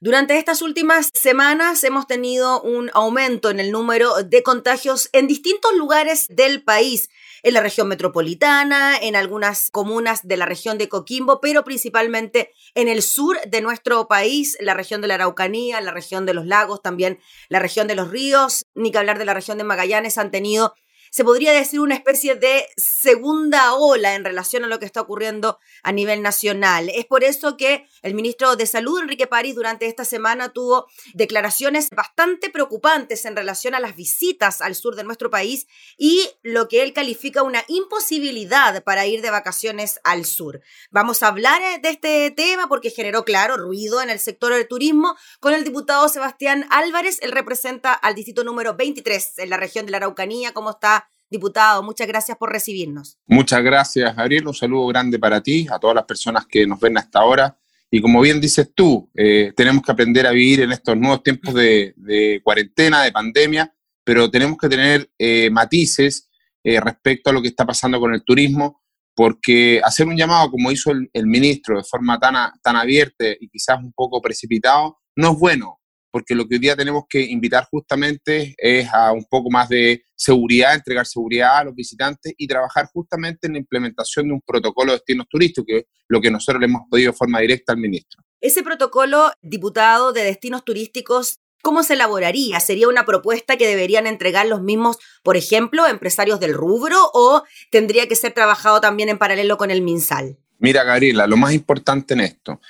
Durante estas últimas semanas hemos tenido un aumento en el número de contagios en distintos lugares del país, en la región metropolitana, en algunas comunas de la región de Coquimbo, pero principalmente en el sur de nuestro país, la región de la Araucanía, la región de los lagos, también la región de los ríos, ni que hablar de la región de Magallanes, han tenido se podría decir una especie de segunda ola en relación a lo que está ocurriendo a nivel nacional. Es por eso que el ministro de Salud, Enrique París, durante esta semana tuvo declaraciones bastante preocupantes en relación a las visitas al sur de nuestro país y lo que él califica una imposibilidad para ir de vacaciones al sur. Vamos a hablar eh, de este tema porque generó, claro, ruido en el sector del turismo con el diputado Sebastián Álvarez. Él representa al distrito número 23 en la región de la Araucanía. ¿Cómo está? Diputado, muchas gracias por recibirnos. Muchas gracias, Gabriel. Un saludo grande para ti, a todas las personas que nos ven hasta ahora. Y como bien dices tú, eh, tenemos que aprender a vivir en estos nuevos tiempos de, cuarentena, de pandemia, pero tenemos que tener eh, matices eh, respecto a lo que está pasando con el turismo, porque hacer un llamado como hizo el, el ministro de forma tan, tan abierta y quizás un poco precipitado, no es bueno porque lo que hoy día tenemos que invitar justamente es a un poco más de seguridad, entregar seguridad a los visitantes y trabajar justamente en la implementación de un protocolo de destinos turísticos, que es lo que nosotros le hemos pedido de forma directa al ministro. Ese protocolo, diputado, de destinos turísticos, ¿cómo se elaboraría? ¿Sería una propuesta que deberían entregar los mismos, por ejemplo, empresarios del rubro o tendría que ser trabajado también en paralelo con el MinSal? Mira, Gabriela, lo más importante en esto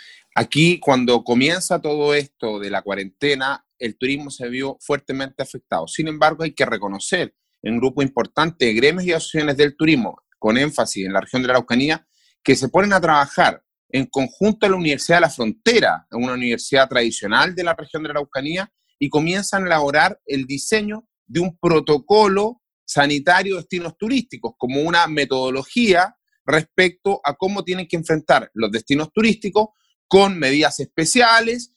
Aquí, cuando comienza todo esto de la cuarentena, el turismo se vio fuertemente afectado. Sin embargo, hay que reconocer en grupo importante de gremios y asociaciones del turismo, con énfasis en la región de la Araucanía, que se ponen a trabajar en conjunto a la Universidad de la Frontera, una universidad tradicional de la región de la Araucanía, y comienzan a elaborar el diseño de un protocolo sanitario de destinos turísticos, como una metodología respecto a cómo tienen que enfrentar los destinos turísticos con medidas especiales,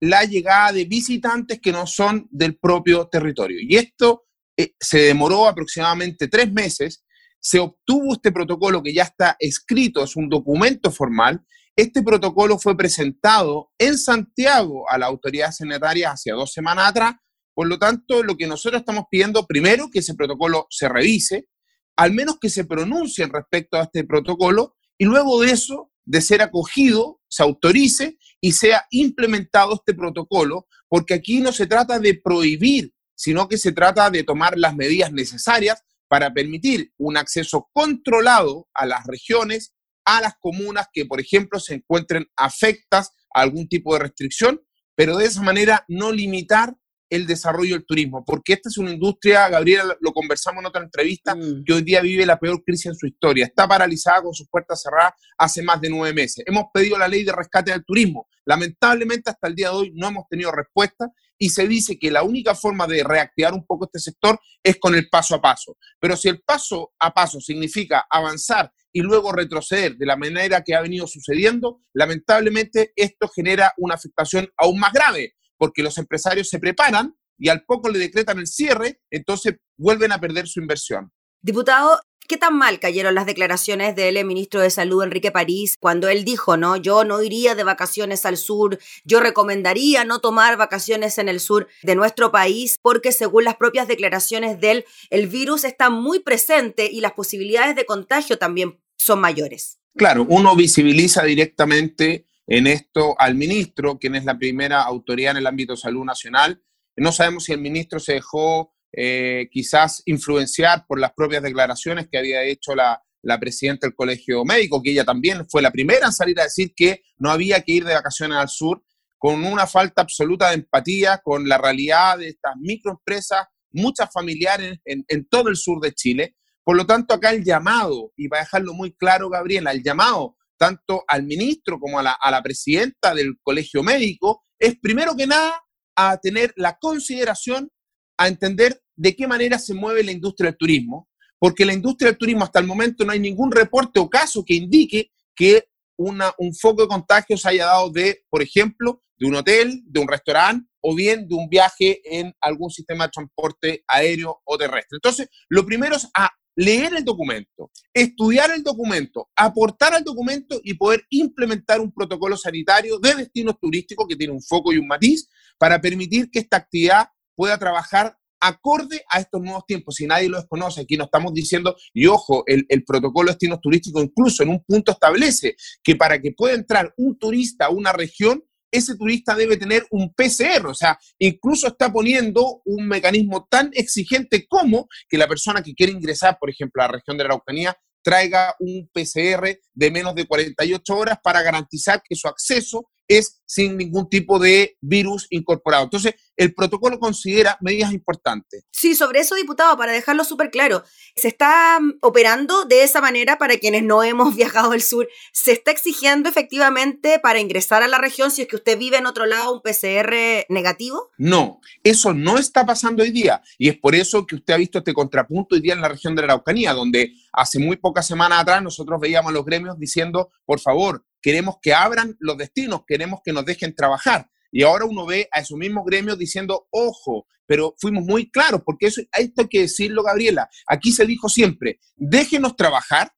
la llegada de visitantes que no son del propio territorio. Y esto eh, se demoró aproximadamente tres meses, se obtuvo este protocolo que ya está escrito, es un documento formal. Este protocolo fue presentado en Santiago a la autoridad sanitaria hace dos semanas atrás. Por lo tanto, lo que nosotros estamos pidiendo, primero, que ese protocolo se revise, al menos que se pronuncien respecto a este protocolo, y luego de eso de ser acogido, se autorice y sea implementado este protocolo, porque aquí no se trata de prohibir, sino que se trata de tomar las medidas necesarias para permitir un acceso controlado a las regiones, a las comunas que, por ejemplo, se encuentren afectas a algún tipo de restricción, pero de esa manera no limitar el desarrollo del turismo, porque esta es una industria, Gabriela, lo conversamos en otra entrevista, mm. que hoy día vive la peor crisis en su historia. Está paralizada con sus puertas cerradas hace más de nueve meses. Hemos pedido la ley de rescate del turismo. Lamentablemente, hasta el día de hoy no hemos tenido respuesta y se dice que la única forma de reactivar un poco este sector es con el paso a paso. Pero si el paso a paso significa avanzar y luego retroceder de la manera que ha venido sucediendo, lamentablemente esto genera una afectación aún más grave porque los empresarios se preparan y al poco le decretan el cierre, entonces vuelven a perder su inversión. Diputado, ¿qué tan mal cayeron las declaraciones del ministro de Salud, Enrique París, cuando él dijo, no, yo no iría de vacaciones al sur, yo recomendaría no tomar vacaciones en el sur de nuestro país, porque según las propias declaraciones de él, el virus está muy presente y las posibilidades de contagio también son mayores? Claro, uno visibiliza directamente en esto al ministro, quien es la primera autoridad en el ámbito de salud nacional. No sabemos si el ministro se dejó eh, quizás influenciar por las propias declaraciones que había hecho la, la presidenta del Colegio Médico, que ella también fue la primera en salir a decir que no había que ir de vacaciones al sur, con una falta absoluta de empatía con la realidad de estas microempresas, muchas familiares en, todo el sur de Chile. Por lo tanto, acá el llamado, y para dejarlo muy claro, Gabriela, el llamado tanto al ministro como a la, presidenta del colegio médico, es primero que nada a tener la consideración, a entender de qué manera se mueve la industria del turismo, porque la industria del turismo hasta el momento no hay ningún reporte o caso que indique que un foco de contagio se haya dado de, por ejemplo, de un hotel, de un restaurante o bien de un viaje en algún sistema de transporte aéreo o terrestre. Entonces, lo primero es a leer el documento, estudiar el documento, aportar al documento y poder implementar un protocolo sanitario de destinos turísticos que tiene un foco y un matiz para permitir que esta actividad pueda trabajar acorde a estos nuevos tiempos. Si nadie lo desconoce, aquí no estamos diciendo, y ojo, el, protocolo de destinos turísticos incluso en un punto establece que para que pueda entrar un turista a una región, ese turista debe tener un PCR, o sea, incluso está poniendo un mecanismo tan exigente como que la persona que quiere ingresar, por ejemplo, a la región de la Araucanía, traiga un PCR de menos de 48 horas para garantizar que su acceso es sin ningún tipo de virus incorporado. Entonces, el protocolo considera medidas importantes. Sí, sobre eso, diputado, para dejarlo súper claro, se está mm, operando de esa manera para quienes no hemos viajado al sur. Se está exigiendo efectivamente para ingresar a la región si es que usted vive en otro lado un PCR negativo. No, eso no está pasando hoy día y es por eso que usted ha visto este contrapunto hoy día en la región de la Araucanía, donde hace muy pocas semanas atrás nosotros veíamos a los gremios diciendo, por favor, queremos que abran los destinos, queremos que nos dejen trabajar. Y ahora uno ve a esos mismos gremios diciendo, ojo, pero fuimos muy claros, porque eso, esto hay que decirlo, Gabriela. Aquí se dijo siempre, déjenos trabajar,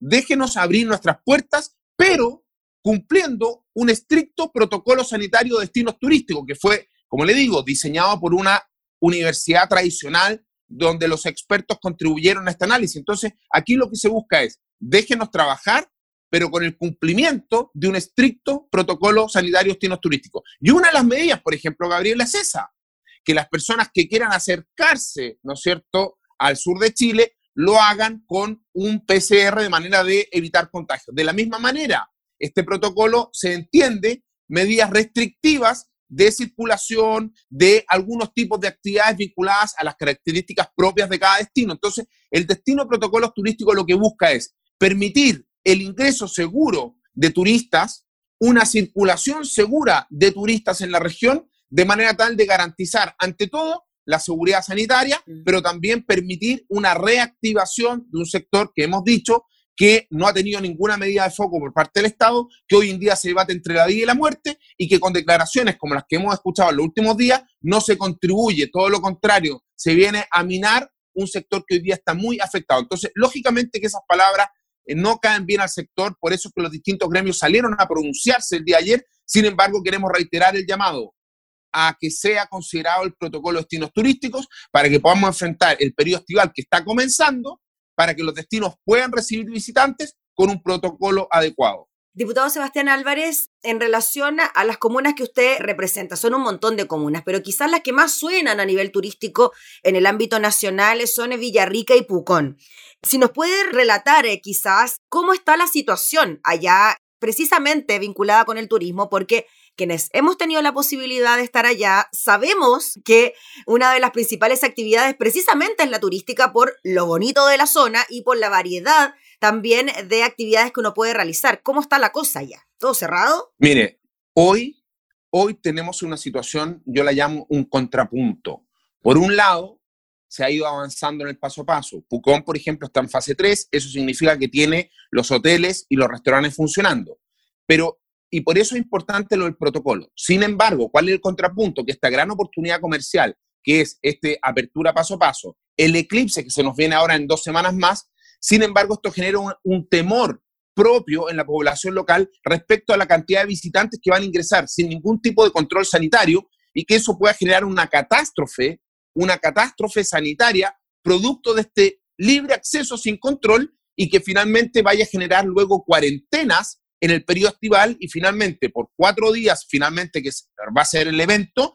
déjenos abrir nuestras puertas, pero cumpliendo un estricto protocolo sanitario de destinos turísticos, que fue, como le digo, diseñado por una universidad tradicional donde los expertos contribuyeron a este análisis. Entonces, aquí lo que se busca es, déjenos trabajar, pero con el cumplimiento de un estricto protocolo sanitario de destinos turísticos. Y una de las medidas, por ejemplo, Gabriela, es esa, que las personas que quieran acercarse, ¿no es cierto?, al sur de Chile, lo hagan con un PCR de manera de evitar contagios. De la misma manera, este protocolo se entiende medidas restrictivas de circulación de algunos tipos de actividades vinculadas a las características propias de cada destino. Entonces, el destino protocolos turísticos lo que busca es permitir el ingreso seguro de turistas, una circulación segura de turistas en la región, de manera tal de garantizar, ante todo, la seguridad sanitaria, mm. pero también permitir una reactivación de un sector que hemos dicho que no ha tenido ninguna medida de foco por parte del Estado, que hoy en día se debate entre la vida y la muerte y que con declaraciones como las que hemos escuchado en los últimos días no se contribuye, todo lo contrario, se viene a minar un sector que hoy día está muy afectado. Entonces, lógicamente que esas palabras no caen bien al sector, por eso es que los distintos gremios salieron a pronunciarse el día de ayer. Sin embargo, queremos reiterar el llamado a que sea considerado el protocolo de destinos turísticos para que podamos enfrentar el periodo estival que está comenzando, para que los destinos puedan recibir visitantes con un protocolo adecuado. Diputado Sebastián Álvarez, en relación a las comunas que usted representa, son un montón de comunas, pero quizás las que más suenan a nivel turístico en el ámbito nacional son Villarrica y Pucón. Si nos puede relatar eh, quizás cómo está la situación allá, precisamente vinculada con el turismo, porque quienes hemos tenido la posibilidad de estar allá, sabemos que una de las principales actividades precisamente es la turística por lo bonito de la zona y por la variedad también de actividades que uno puede realizar. ¿Cómo está la cosa allá? ¿Todo cerrado? Mire, hoy, hoy tenemos una situación, yo la llamo un contrapunto. Por un lado, se ha ido avanzando en el paso a paso. Pucón, por ejemplo, está en fase 3, eso significa que tiene los hoteles y los restaurantes funcionando. Pero, y por eso es importante lo del protocolo. Sin embargo, ¿cuál es el contrapunto? Que esta gran oportunidad comercial, que es este apertura paso a paso, el eclipse que se nos viene ahora en dos semanas más, sin embargo, esto genera un, un temor propio en la población local respecto a la cantidad de visitantes que van a ingresar sin ningún tipo de control sanitario y que eso pueda generar una catástrofe una catástrofe sanitaria producto de este libre acceso sin control y que finalmente vaya a generar luego cuarentenas en el periodo estival y finalmente por cuatro días, finalmente que va a ser el evento,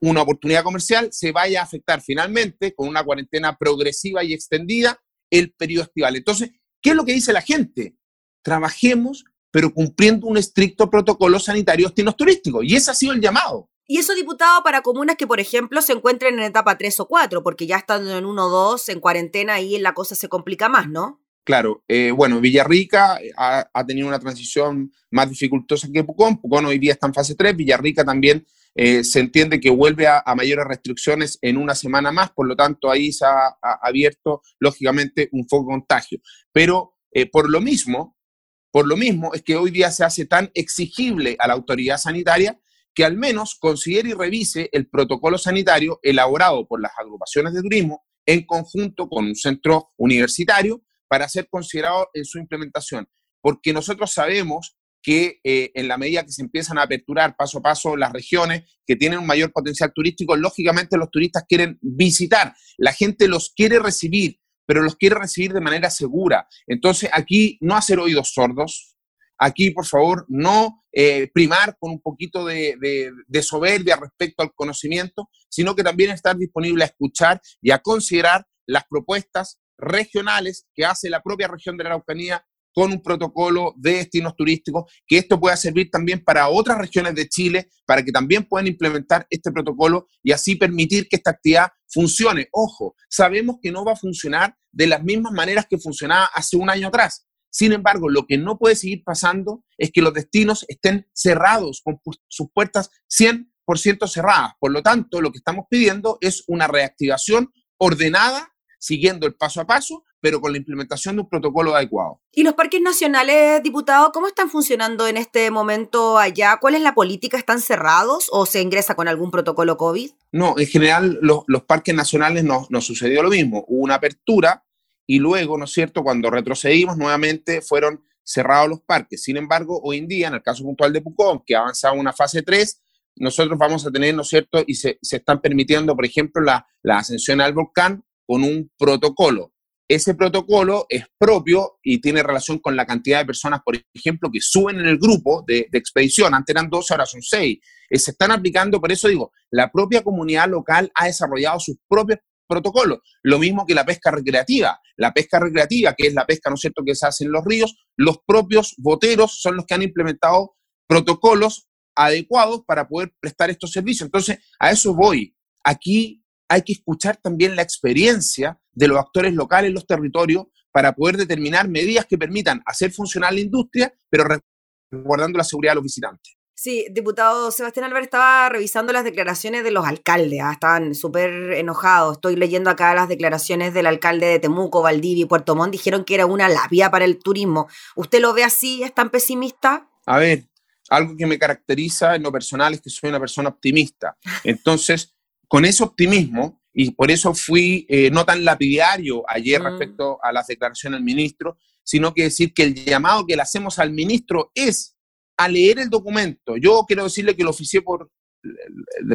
una oportunidad comercial, se vaya a afectar finalmente con una cuarentena progresiva y extendida el periodo estival. Entonces, ¿qué es lo que dice la gente? Trabajemos, pero cumpliendo un estricto protocolo sanitario turísticos. Y ese ha sido el llamado. Y eso diputado para comunas que, por ejemplo, se encuentren en etapa 3 o 4, porque ya estando en 1 o 2, en cuarentena, ahí la cosa se complica más, ¿no? Claro, eh, bueno, Villarrica eh, ha, tenido una transición más dificultosa que Pucón. Pucón hoy día está en fase 3, Villarrica también eh, se entiende que vuelve a, mayores restricciones en una semana más, por lo tanto ahí se ha, abierto, lógicamente, un foco de contagio. Pero por lo mismo, por lo mismo es que hoy día se hace tan exigible a la autoridad sanitaria que al menos considere y revise el protocolo sanitario elaborado por las agrupaciones de turismo en conjunto con un centro universitario para ser considerado en su implementación. Porque nosotros sabemos que eh, en la medida que se empiezan a aperturar paso a paso las regiones que tienen un mayor potencial turístico, lógicamente los turistas quieren visitar, la gente los quiere recibir, pero los quiere recibir de manera segura. Entonces aquí no hacer oídos sordos, aquí por favor no eh, primar con un poquito de, de soberbia respecto al conocimiento, sino que también estar disponible a escuchar y a considerar las propuestas regionales que hace la propia región de la Araucanía con un protocolo de destinos turísticos, que esto pueda servir también para otras regiones de Chile, para que también puedan implementar este protocolo y así permitir que esta actividad funcione. Ojo, sabemos que no va a funcionar de las mismas maneras que funcionaba hace un año atrás. Sin embargo, lo que no puede seguir pasando es que los destinos estén cerrados, con sus puertas 100% cerradas. Por lo tanto, lo que estamos pidiendo es una reactivación ordenada, siguiendo el paso a paso, pero con la implementación de un protocolo adecuado. ¿Y los parques nacionales, diputado, cómo están funcionando en este momento allá? ¿Cuál es la política? ¿Están cerrados o se ingresa con algún protocolo COVID? No, en general los, parques nacionales nos no sucedió lo mismo. Hubo una apertura y luego, ¿no es cierto?, cuando retrocedimos nuevamente fueron cerrados los parques. Sin embargo, hoy en día, en el caso puntual de Pucón, que ha avanzado una fase 3, nosotros vamos a tener, ¿no es cierto?, y se, se están permitiendo, por ejemplo, la, la ascensión al volcán con un protocolo ese protocolo es propio y tiene relación con la cantidad de personas, por ejemplo, que suben en el grupo de, expedición. Antes eran 12, ahora son 6. Eh, se están aplicando, por eso digo, la propia comunidad local ha desarrollado sus propios protocolos. Lo mismo que la pesca recreativa. La pesca recreativa, que es la pesca, ¿no cierto?, que se hace en los ríos, los propios boteros son los que han implementado protocolos adecuados para poder prestar estos servicios. Entonces, a eso voy. Aquí hay que escuchar también la experiencia de los actores locales en los territorios para poder determinar medidas que permitan hacer funcionar la industria, pero guardando la seguridad de los visitantes. Sí, diputado Sebastián Álvarez estaba revisando las declaraciones de los alcaldes, ah, estaban súper enojados. Estoy leyendo acá las declaraciones del alcalde de Temuco, Valdivia y Puerto Montt, dijeron que era una labia para el turismo. ¿Usted lo ve así? ¿Es tan pesimista? A ver, algo que me caracteriza en lo personal es que soy una persona optimista. Entonces, con ese optimismo, y por eso fui eh, no tan lapidario ayer mm. respecto a las declaraciones del ministro, sino que decir que el llamado que le hacemos al ministro es a leer el documento. Yo quiero decirle que lo oficié por,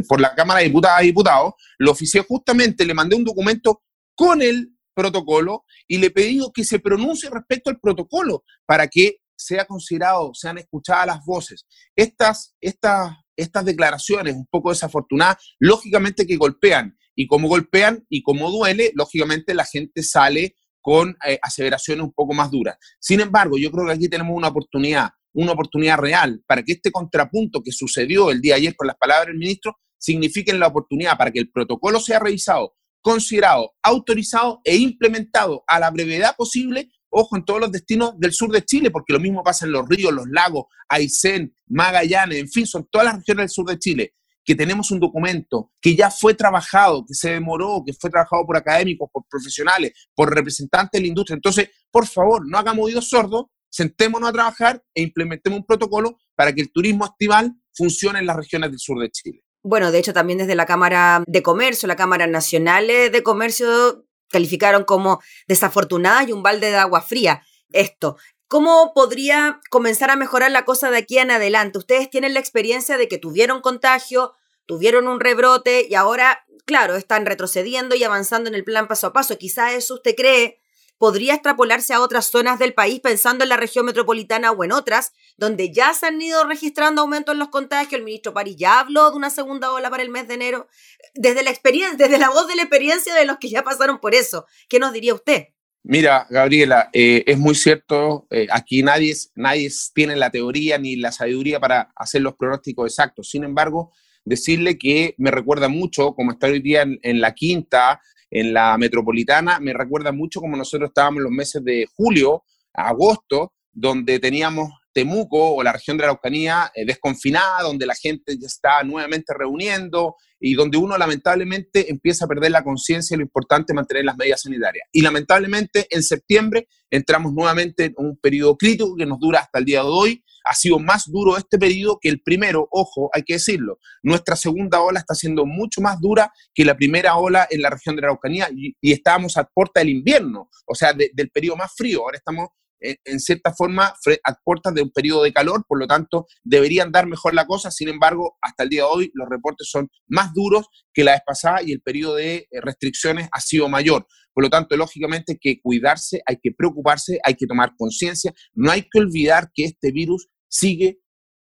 por la Cámara de Diputadas y Diputados, lo oficié justamente, le mandé un documento con el protocolo y le pedí que se pronuncie respecto al protocolo para que sea considerado, sean escuchadas las voces. Estas, estas estas declaraciones un poco desafortunadas, lógicamente que golpean. Y como golpean y como duele, lógicamente la gente sale con eh, aseveraciones un poco más duras. Sin embargo, yo creo que aquí tenemos una oportunidad, una oportunidad real para que este contrapunto que sucedió el día ayer con las palabras del ministro signifiquen la oportunidad para que el protocolo sea revisado, considerado, autorizado e implementado a la brevedad posible ojo, en todos los destinos del sur de Chile, porque lo mismo pasa en los ríos, los lagos, Aysén, Magallanes, en fin, son todas las regiones del sur de Chile, que tenemos un documento que ya fue trabajado, que se demoró, que fue trabajado por académicos, por profesionales, por representantes de la industria. Entonces, por favor, no hagamos oídos sordos, sentémonos a trabajar e implementemos un protocolo para que el turismo estival funcione en las regiones del sur de Chile. Bueno, de hecho, también desde la Cámara de Comercio, la Cámara Nacional de Comercio, calificaron como desafortunada y un balde de agua fría. Esto, ¿Cómo podría comenzar a mejorar la cosa de aquí en adelante? Ustedes tienen la experiencia de que tuvieron contagio, tuvieron un rebrote y ahora, claro, están retrocediendo y avanzando en el plan paso a paso. Quizá eso usted cree podría extrapolarse a otras zonas del país pensando en la región metropolitana o en otras, donde ya se han ido registrando aumentos en los contagios. El ministro París ya habló de una segunda ola para el mes de enero. Desde la experiencia, desde la voz de la experiencia de los que ya pasaron por eso, ¿qué nos diría usted? Mira, Gabriela, eh, es muy cierto, eh, aquí nadie, nadie tiene la teoría ni la sabiduría para hacer los pronósticos exactos. Sin embargo, decirle que me recuerda mucho, como está hoy día en la quinta, en la metropolitana, me recuerda mucho como nosotros estábamos en los meses de julio, agosto, donde teníamos Temuco o la región de la Araucanía eh, desconfinada, donde la gente ya está nuevamente reuniendo y donde uno lamentablemente empieza a perder la conciencia de lo importante mantener las medidas sanitarias. Y lamentablemente en septiembre entramos nuevamente en un periodo crítico que nos dura hasta el día de hoy, ha sido más duro este periodo que el primero, ojo, hay que decirlo. Nuestra segunda ola está siendo mucho más dura que la primera ola en la región de la Araucanía y, estábamos a puerta del invierno, o sea, del periodo más frío. Ahora estamos en, cierta forma a puertas de un periodo de calor, por lo tanto deberían dar mejor la cosa, sin embargo, hasta el día de hoy los reportes son más duros que la vez pasada y el periodo de eh, restricciones ha sido mayor. Por lo tanto, lógicamente hay que cuidarse, hay que preocuparse, hay que tomar conciencia, no hay que olvidar que este virus sigue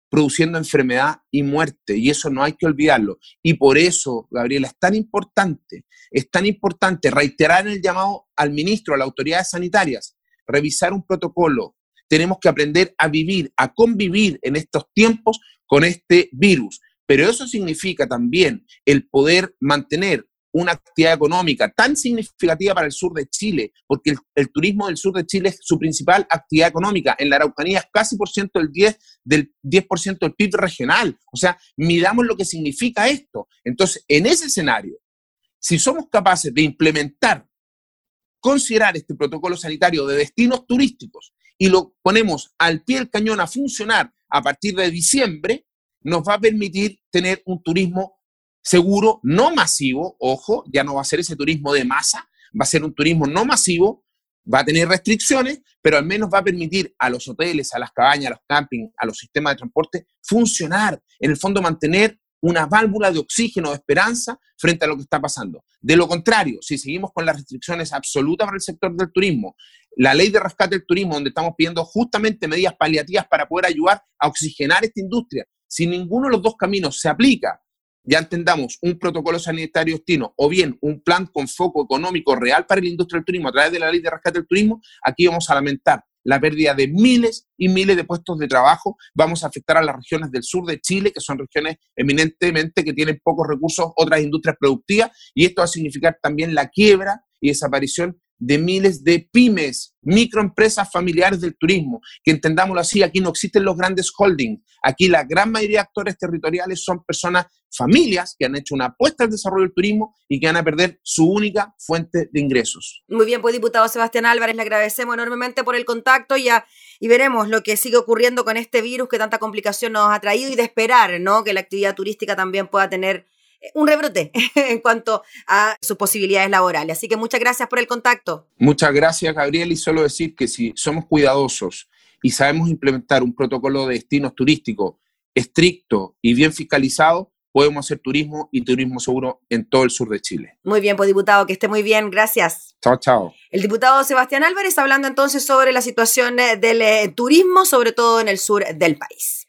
produciendo enfermedad y muerte, y eso no hay que olvidarlo. Y por eso, Gabriela, es tan importante, es tan importante reiterar el llamado al ministro, a las autoridades sanitarias, revisar un protocolo. Tenemos que aprender a vivir, a convivir en estos tiempos con este virus. Pero eso significa también el poder mantener una actividad económica tan significativa para el sur de Chile, porque el, turismo del sur de Chile es su principal actividad económica. En la Araucanía es casi por ciento del 10, del 10% del PIB regional. O sea, miramos lo que significa esto. Entonces, en ese escenario, si somos capaces de implementar considerar este protocolo sanitario de destinos turísticos y lo ponemos al pie del cañón a funcionar a partir de diciembre, nos va a permitir tener un turismo seguro, no masivo, ojo, ya no va a ser ese turismo de masa, va a ser un turismo no masivo, va a tener restricciones, pero al menos va a permitir a los hoteles, a las cabañas, a los campings, a los sistemas de transporte funcionar, en el fondo mantener una válvula de oxígeno, de esperanza frente a lo que está pasando. De lo contrario, si seguimos con las restricciones absolutas para el sector del turismo, la ley de rescate del turismo, donde estamos pidiendo justamente medidas paliativas para poder ayudar a oxigenar esta industria, si ninguno de los dos caminos se aplica, ya entendamos un protocolo sanitario destino o bien un plan con foco económico real para la industria del turismo a través de la ley de rescate del turismo, aquí vamos a lamentar la pérdida de miles y miles de puestos de trabajo. Vamos a afectar a las regiones del sur de Chile, que son regiones eminentemente que tienen pocos recursos, otras industrias productivas, y esto va a significar también la quiebra y desaparición de miles de pymes, microempresas familiares del turismo, que entendámoslo así, aquí no existen los grandes holdings, aquí la gran mayoría de actores territoriales son personas, familias que han hecho una apuesta al desarrollo del turismo y que van a perder su única fuente de ingresos. Muy bien, pues diputado Sebastián Álvarez, le agradecemos enormemente por el contacto y, y veremos lo que sigue ocurriendo con este virus que tanta complicación nos ha traído y de esperar ¿no? que la actividad turística también pueda tener un rebrote en cuanto a sus posibilidades laborales. Así que muchas gracias por el contacto. Muchas gracias, Gabriel. Y solo decir que si somos cuidadosos y sabemos implementar un protocolo de destinos turísticos estricto y bien fiscalizado, podemos hacer turismo y turismo seguro en todo el sur de Chile. Muy bien, pues diputado, que esté muy bien, gracias. Chao, chao. El diputado Sebastián Álvarez hablando entonces sobre la situación del eh, turismo, sobre todo en el sur del país.